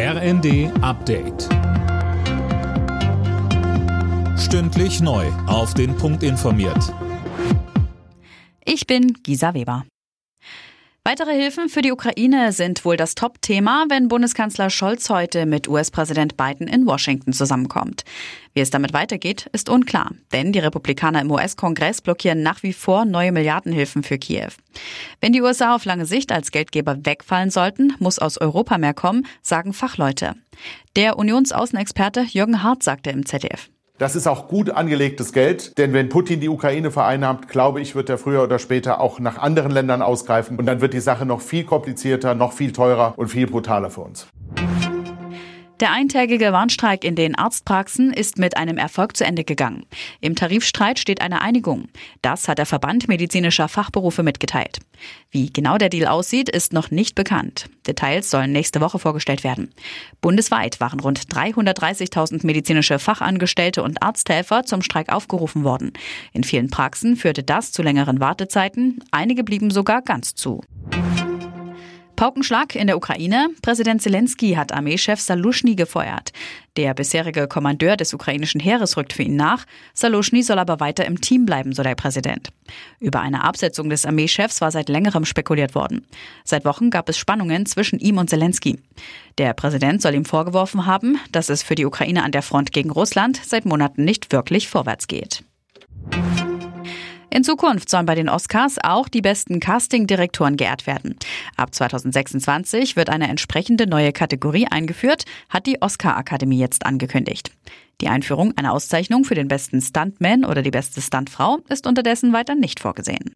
RND Update. Stündlich neu. Auf den Punkt informiert. Ich bin Gisa Weber. Weitere Hilfen für die Ukraine sind wohl das Top-Thema, wenn Bundeskanzler Scholz heute mit US-Präsident Biden in Washington zusammenkommt. Wie es damit weitergeht, ist unklar, denn die Republikaner im US-Kongress blockieren nach wie vor neue Milliardenhilfen für Kiew. Wenn die USA auf lange Sicht als Geldgeber wegfallen sollten, muss aus Europa mehr kommen, sagen Fachleute. Der Unionsaußenexperte Jürgen Hart sagte im ZDF. Das ist auch gut angelegtes Geld, denn wenn Putin die Ukraine vereinnahmt, glaube ich, wird er früher oder später auch nach anderen Ländern ausgreifen und dann wird die Sache noch viel komplizierter, noch viel teurer und viel brutaler für uns. Der eintägige Warnstreik in den Arztpraxen ist mit einem Erfolg zu Ende gegangen. Im Tarifstreit steht eine Einigung. Das hat der Verband medizinischer Fachberufe mitgeteilt. Wie genau der Deal aussieht, ist noch nicht bekannt. Details sollen nächste Woche vorgestellt werden. Bundesweit waren rund 330.000 medizinische Fachangestellte und Arzthelfer zum Streik aufgerufen worden. In vielen Praxen führte das zu längeren Wartezeiten. Einige blieben sogar ganz zu. Paukenschlag in der Ukraine. Präsident Zelensky hat Armeechef Salushny gefeuert. Der bisherige Kommandeur des ukrainischen Heeres rückt für ihn nach. Salushny soll aber weiter im Team bleiben, so der Präsident. Über eine Absetzung des Armeechefs war seit längerem spekuliert worden. Seit Wochen gab es Spannungen zwischen ihm und Zelensky. Der Präsident soll ihm vorgeworfen haben, dass es für die Ukraine an der Front gegen Russland seit Monaten nicht wirklich vorwärts geht. In Zukunft sollen bei den Oscars auch die besten Casting-Direktoren geehrt werden. Ab 2026 wird eine entsprechende neue Kategorie eingeführt, hat die Oscar-Akademie jetzt angekündigt. Die Einführung einer Auszeichnung für den besten Stuntman oder die beste Stuntfrau ist unterdessen weiter nicht vorgesehen.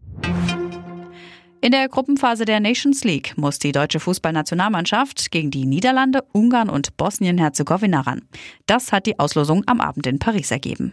In der Gruppenphase der Nations League muss die deutsche Fußballnationalmannschaft gegen die Niederlande, Ungarn und Bosnien-Herzegowina ran. Das hat die Auslosung am Abend in Paris ergeben.